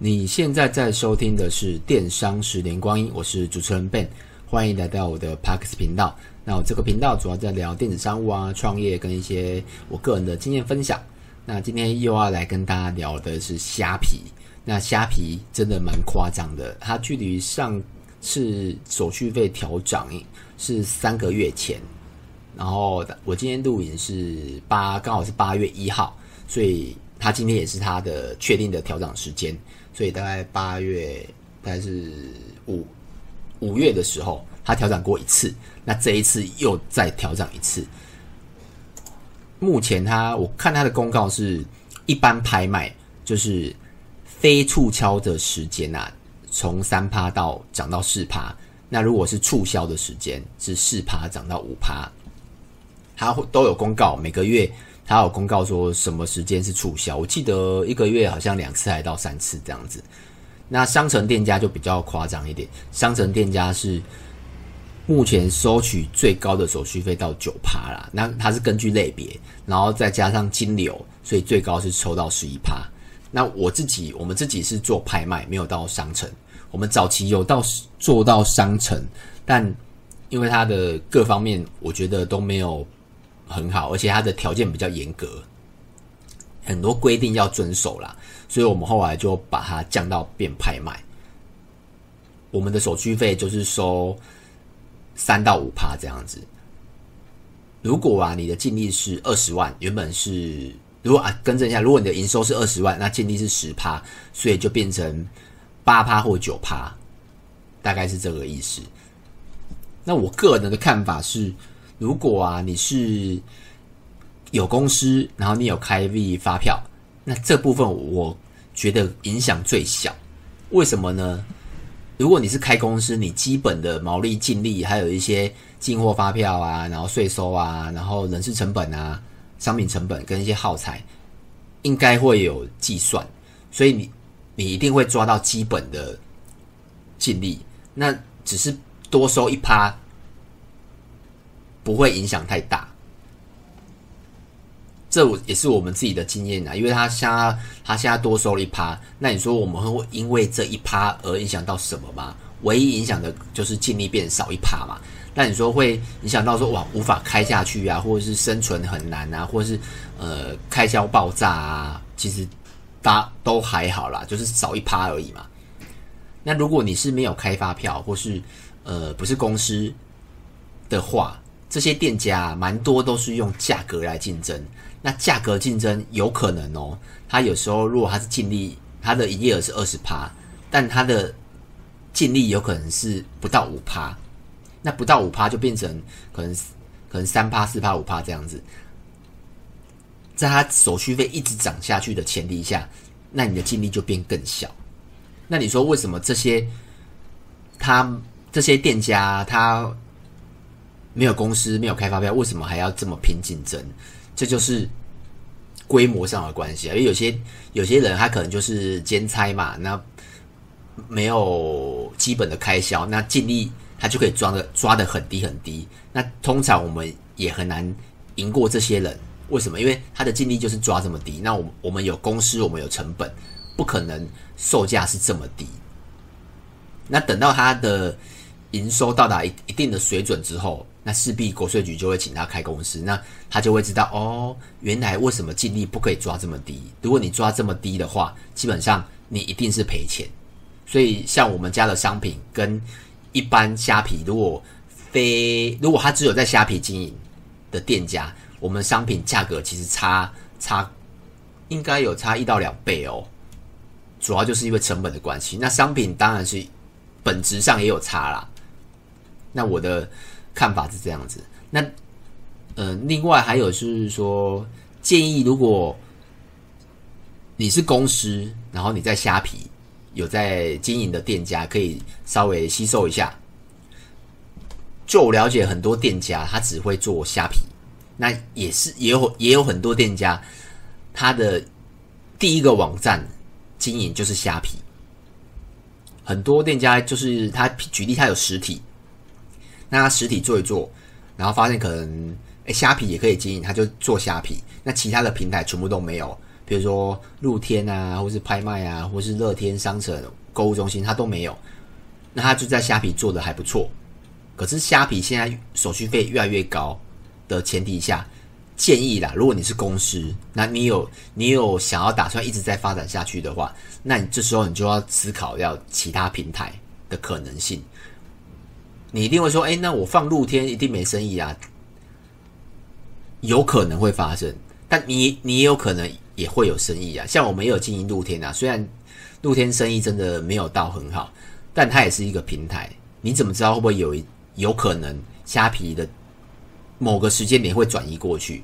你现在在收听的是《电商十年光阴》，我是主持人 Ben，欢迎来到我的 Parks 频道。那我这个频道主要在聊电子商务啊、创业跟一些我个人的经验分享。那今天又要来跟大家聊的是虾皮。那虾皮真的蛮夸张的，它距离上次手续费调涨是三个月前，然后我今天录影是八，刚好是八月一号，所以它今天也是它的确定的调整时间。所以大概八月，大概是五五月的时候，它调整过一次。那这一次又再调整一次。目前它，我看它的公告是，一般拍卖就是非促销的时间啊，从三趴到涨到四趴。那如果是促销的时间，是四趴涨到五趴。它都有公告，每个月。他有公告说什么时间是促销，我记得一个月好像两次还到三次这样子。那商城店家就比较夸张一点，商城店家是目前收取最高的手续费到九趴啦。那它是根据类别，然后再加上金流，所以最高是抽到十一趴。那我自己，我们自己是做拍卖，没有到商城。我们早期有到做到商城，但因为它的各方面，我觉得都没有。很好，而且它的条件比较严格，很多规定要遵守啦，所以我们后来就把它降到变拍卖。我们的手续费就是收三到五趴这样子。如果啊，你的净利是二十万，原本是如果啊，更正一下，如果你的营收是二十万，那净利是十趴，所以就变成八趴或九趴，大概是这个意思。那我个人的看法是。如果啊，你是有公司，然后你有开 V 发票，那这部分我觉得影响最小。为什么呢？如果你是开公司，你基本的毛利、净利，还有一些进货发票啊，然后税收啊，然后人事成本啊、商品成本跟一些耗材，应该会有计算，所以你你一定会抓到基本的净利。那只是多收一趴。不会影响太大，这我也是我们自己的经验啊。因为他现在他现在多收了一趴，那你说我们会因为这一趴而影响到什么吗？唯一影响的就是净利变少一趴嘛。那你说会影响到说哇无法开下去啊，或者是生存很难啊，或者是呃开销爆炸啊？其实大家都还好啦，就是少一趴而已嘛。那如果你是没有开发票，或是呃不是公司的话，这些店家蛮多都是用价格来竞争，那价格竞争有可能哦，他有时候如果他是净利，他的营业额是二十趴，但他的净利有可能是不到五趴，那不到五趴就变成可能可能三趴、四趴、五趴这样子，在他手续费一直涨下去的前提下，那你的净利就变更小。那你说为什么这些他这些店家他？没有公司，没有开发票，为什么还要这么拼竞争？这就是规模上的关系啊。因为有些有些人他可能就是兼差嘛，那没有基本的开销，那尽力他就可以抓的抓得很低很低。那通常我们也很难赢过这些人。为什么？因为他的尽力就是抓这么低。那我我们有公司，我们有成本，不可能售价是这么低。那等到他的营收到达一一定的水准之后。那势必国税局就会请他开公司，那他就会知道哦，原来为什么净利不可以抓这么低？如果你抓这么低的话，基本上你一定是赔钱。所以像我们家的商品跟一般虾皮，如果非如果他只有在虾皮经营的店家，我们商品价格其实差差应该有差一到两倍哦。主要就是因为成本的关系。那商品当然是本质上也有差啦。那我的。看法是这样子，那呃，另外还有就是说，建议如果你是公司，然后你在虾皮有在经营的店家，可以稍微吸收一下。就我了解，很多店家他只会做虾皮，那也是也有也有很多店家，他的第一个网站经营就是虾皮。很多店家就是他举例，他有实体。那他实体做一做，然后发现可能诶虾皮也可以经营，他就做虾皮。那其他的平台全部都没有，比如说露天啊，或是拍卖啊，或是乐天商城购物中心，它都没有。那它就在虾皮做的还不错。可是虾皮现在手续费越来越高的前提下，建议啦，如果你是公司，那你有你有想要打算一直在发展下去的话，那你这时候你就要思考要其他平台的可能性。你一定会说，哎，那我放露天一定没生意啊？有可能会发生，但你你也有可能也会有生意啊。像我们也有经营露天啊，虽然露天生意真的没有到很好，但它也是一个平台。你怎么知道会不会有有可能虾皮的某个时间点会转移过去，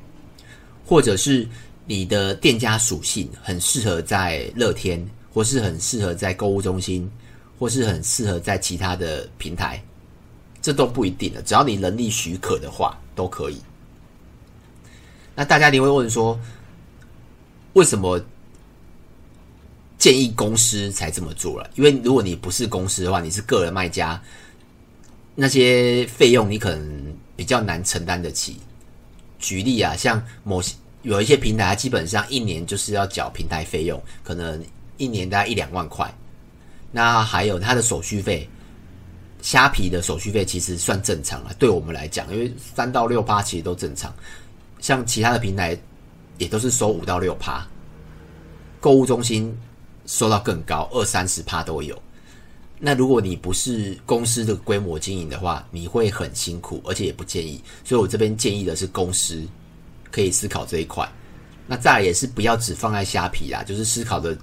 或者是你的店家属性很适合在乐天，或是很适合在购物中心，或是很适合在其他的平台，这都不一定的。只要你能力许可的话，都可以。那大家一定会问说，为什么建议公司才这么做了？因为如果你不是公司的话，你是个人卖家，那些费用你可能比较难承担得起。举例啊，像某些有一些平台，基本上一年就是要缴平台费用，可能一年大概一两万块。那还有它的手续费，虾皮的手续费其实算正常了，对我们来讲，因为三到六趴其实都正常。像其他的平台也都是收五到六趴，购物中心收到更高，二三十趴都有。那如果你不是公司的规模经营的话，你会很辛苦，而且也不建议。所以我这边建议的是公司可以思考这一块。那再来也是不要只放在虾皮啦，就是思考的，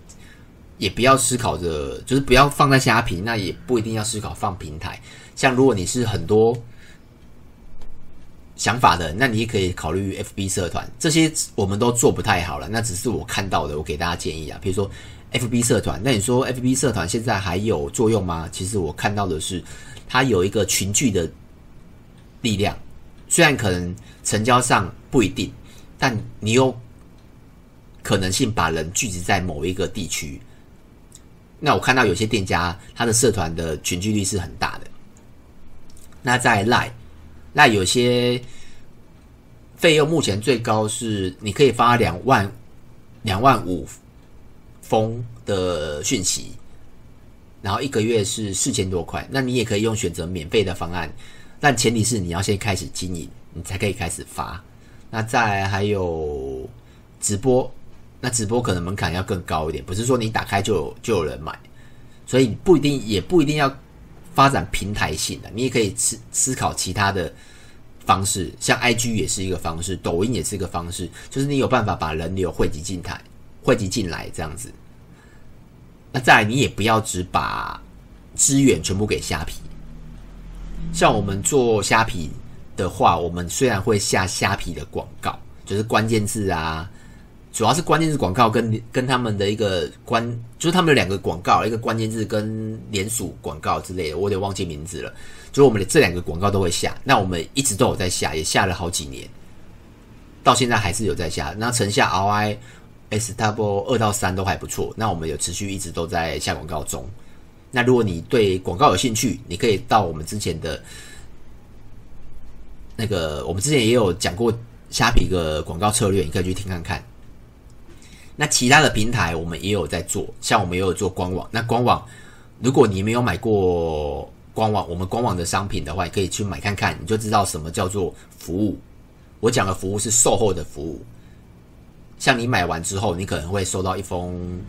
也不要思考着，就是不要放在虾皮，那也不一定要思考放平台。像如果你是很多。想法的，那你也可以考虑 FB 社团，这些我们都做不太好了。那只是我看到的，我给大家建议啊。比如说 FB 社团，那你说 FB 社团现在还有作用吗？其实我看到的是，它有一个群聚的力量，虽然可能成交上不一定，但你有可能性把人聚集在某一个地区。那我看到有些店家，他的社团的群聚率是很大的。那在 Line。那有些费用目前最高是你可以发两万两万五封的讯息，然后一个月是四千多块。那你也可以用选择免费的方案，但前提是你要先开始经营，你才可以开始发。那再来还有直播，那直播可能门槛要更高一点，不是说你打开就有就有人买，所以不一定也不一定要。发展平台性的，你也可以思思考其他的方式，像 IG 也是一个方式，抖音也是一个方式，就是你有办法把人流汇集进台，汇集进来这样子。那再来，你也不要只把资源全部给虾皮。像我们做虾皮的话，我们虽然会下虾皮的广告，就是关键字啊。主要是关键字广告跟跟他们的一个关，就是他们有两个广告，一个关键字跟连署广告之类的，我有点忘记名字了。就是我们的这两个广告都会下，那我们一直都有在下，也下了好几年，到现在还是有在下。那成效 ROI S double 二到三都还不错，那我们有持续一直都在下广告中。那如果你对广告有兴趣，你可以到我们之前的那个，我们之前也有讲过虾皮的广告策略，你可以去听看看。那其他的平台我们也有在做，像我们也有做官网。那官网，如果你没有买过官网，我们官网的商品的话，你可以去买看看，你就知道什么叫做服务。我讲的服务是售后的服务，像你买完之后，你可能会收到一封，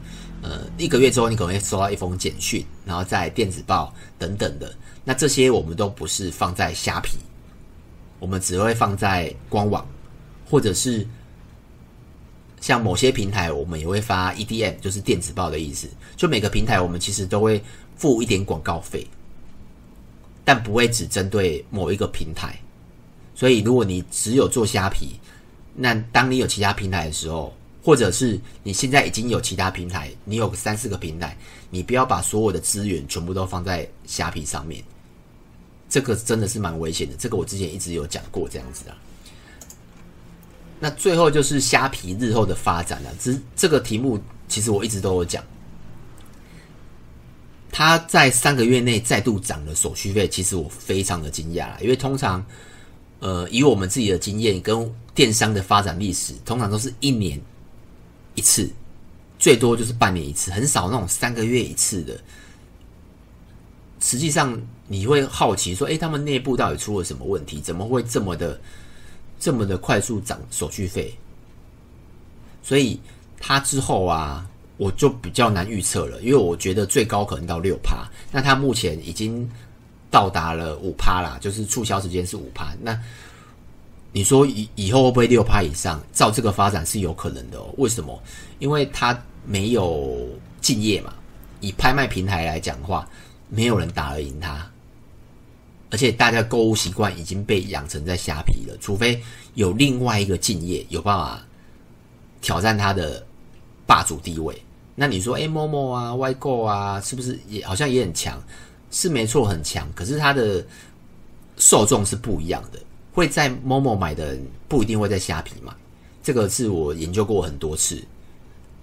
呃，一个月之后你可能会收到一封简讯，然后在电子报等等的。那这些我们都不是放在虾皮，我们只会放在官网，或者是。像某些平台，我们也会发 EDM，就是电子报的意思。就每个平台，我们其实都会付一点广告费，但不会只针对某一个平台。所以，如果你只有做虾皮，那当你有其他平台的时候，或者是你现在已经有其他平台，你有三四个平台，你不要把所有的资源全部都放在虾皮上面，这个真的是蛮危险的。这个我之前一直有讲过，这样子啊。那最后就是虾皮日后的发展了。这这个题目其实我一直都有讲，它在三个月内再度涨了手续费，其实我非常的惊讶。因为通常，呃，以我们自己的经验跟电商的发展历史，通常都是一年一次，最多就是半年一次，很少那种三个月一次的。实际上你会好奇说，诶，他们内部到底出了什么问题？怎么会这么的这么的快速涨手续费？所以它之后啊，我就比较难预测了，因为我觉得最高可能到六趴。那它目前已经到达了五趴啦，就是促销时间是五趴。那你说以以后会不会六趴以上？照这个发展是有可能的哦。为什么？因为它没有敬业嘛。以拍卖平台来讲的话，没有人打得赢它，而且大家购物习惯已经被养成在虾皮了。除非有另外一个竞业有办法挑战它的霸主地位，那你说，哎，Momo 啊，YGO 啊，是不是也好像也很强？是没错，很强。可是它的受众是不一样的。会在 Momo 买的人不一定会在虾皮买，这个是我研究过很多次，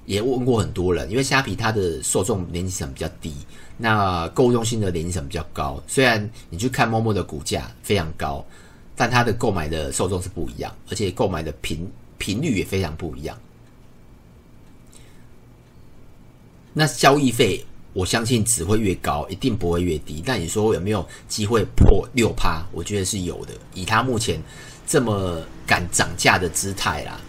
也问过很多人。因为虾皮它的受众年龄层比较低，那购物中心的年龄层比较高。虽然你去看 Momo 的股价非常高，但它的购买的受众是不一样，而且购买的频频率也非常不一样。那交易费。我相信只会越高，一定不会越低。但你说有没有机会破六趴？我觉得是有的。以它目前这么敢涨价的姿态啦，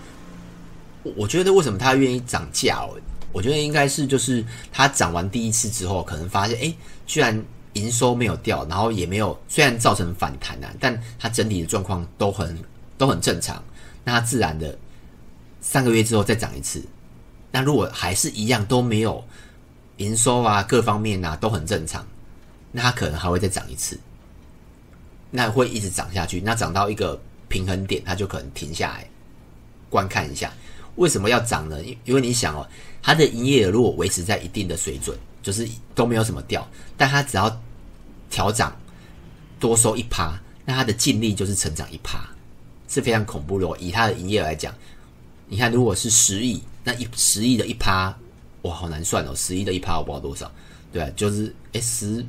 我觉得为什么他愿意涨价哦？我觉得应该是就是他涨完第一次之后，可能发现哎，居然营收没有掉，然后也没有虽然造成反弹啊，但他整体的状况都很都很正常。那他自然的三个月之后再涨一次，那如果还是一样都没有。营收啊，各方面啊都很正常，那它可能还会再涨一次，那会一直涨下去，那涨到一个平衡点，它就可能停下来观看一下。为什么要涨呢？因因为你想哦，它的营业额如果维持在一定的水准，就是都没有什么掉，但它只要调涨多收一趴，那它的净利就是成长一趴，是非常恐怖的哦。以它的营业额来讲，你看如果是十亿，那一十亿的一趴。哇，好难算哦！十亿的一趴我不知道多少，对啊，就是哎十，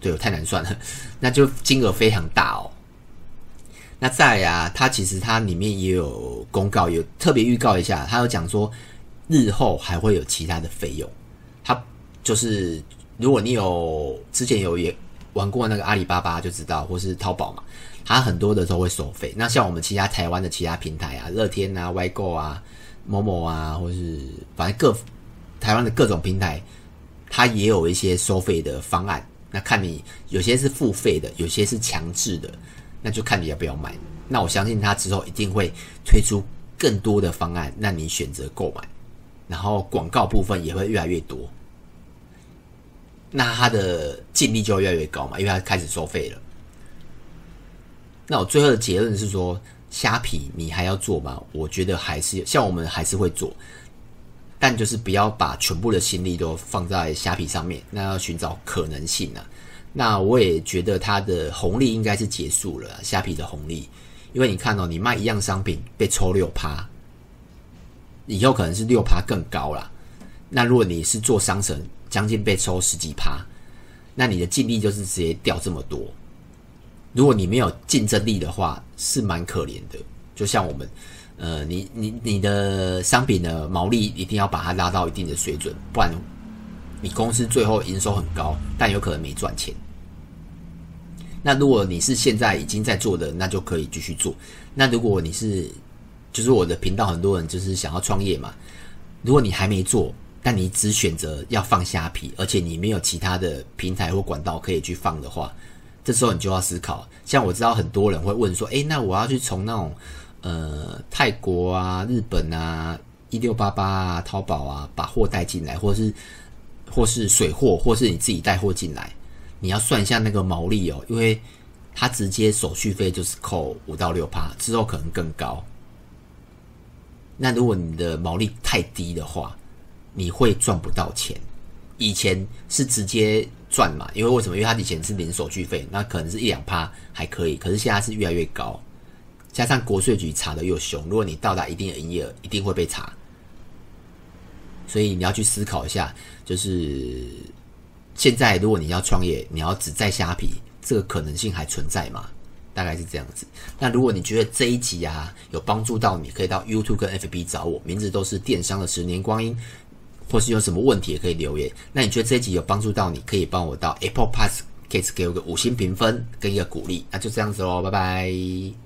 对哦，太难算了，那就金额非常大哦。那再来啊，它其实它里面也有公告，有特别预告一下，它有讲说日后还会有其他的费用。它就是如果你有之前有也玩过那个阿里巴巴就知道，或是淘宝嘛，它很多的都会收费。那像我们其他台湾的其他平台啊，乐天啊、YGO 啊、某某啊，或是反正各。台湾的各种平台，它也有一些收费的方案。那看你有些是付费的，有些是强制的，那就看你要不要买。那我相信它之后一定会推出更多的方案，让你选择购买。然后广告部分也会越来越多，那它的净利就越来越高嘛，因为它开始收费了。那我最后的结论是说，虾皮你还要做吗？我觉得还是像我们还是会做。但就是不要把全部的心力都放在虾皮上面，那要寻找可能性啊。那我也觉得它的红利应该是结束了，虾皮的红利，因为你看哦，你卖一样商品被抽六趴，以后可能是六趴更高啦。那如果你是做商城，将近被抽十几趴，那你的净利就是直接掉这么多。如果你没有竞争力的话，是蛮可怜的。就像我们。呃，你你你的商品的毛利一定要把它拉到一定的水准，不然你公司最后营收很高，但有可能没赚钱。那如果你是现在已经在做的，那就可以继续做。那如果你是，就是我的频道很多人就是想要创业嘛，如果你还没做，但你只选择要放虾皮，而且你没有其他的平台或管道可以去放的话，这时候你就要思考。像我知道很多人会问说，诶，那我要去从那种。呃，泰国啊、日本啊、一六八八啊、淘宝啊，把货带进来，或是或是水货，或是你自己带货进来，你要算一下那个毛利哦，因为它直接手续费就是扣五到六趴，之后可能更高。那如果你的毛利太低的话，你会赚不到钱。以前是直接赚嘛，因为为什么？因为它以前是零手续费，那可能是一两趴还可以，可是现在是越来越高。加上国税局查的又凶，如果你到达一定的营业额，一定会被查。所以你要去思考一下，就是现在如果你要创业，你要只在虾皮，这个可能性还存在吗？大概是这样子。那如果你觉得这一集啊有帮助到你，可以到 YouTube 跟 FB 找我，名字都是电商的十年光阴。或是有什么问题也可以留言。那你觉得这一集有帮助到你，可以帮我到 Apple Podcast 给我个五星评分跟一个鼓励。那就这样子喽，拜拜。